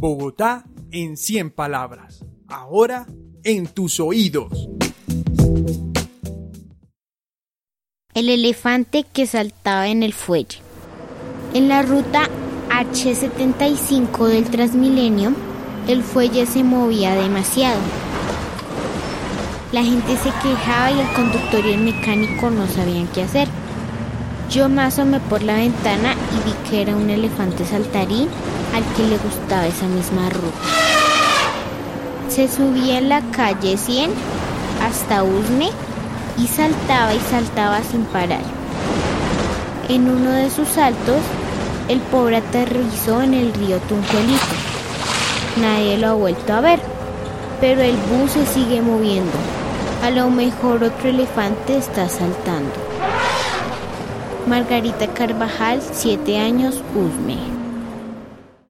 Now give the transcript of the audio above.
Bogotá en 100 palabras. Ahora en tus oídos. El elefante que saltaba en el fuelle. En la ruta H75 del Transmilenio, el fuelle se movía demasiado. La gente se quejaba y el conductor y el mecánico no sabían qué hacer. Yo me por la ventana y vi que era un elefante saltarín al que le gustaba esa misma ruta. Se subía en la calle 100 hasta Usme y saltaba y saltaba sin parar. En uno de sus saltos, el pobre aterrizó en el río Tunjuelito. Nadie lo ha vuelto a ver, pero el bus se sigue moviendo. A lo mejor otro elefante está saltando. Margarita Carvajal, 7 años, Usme.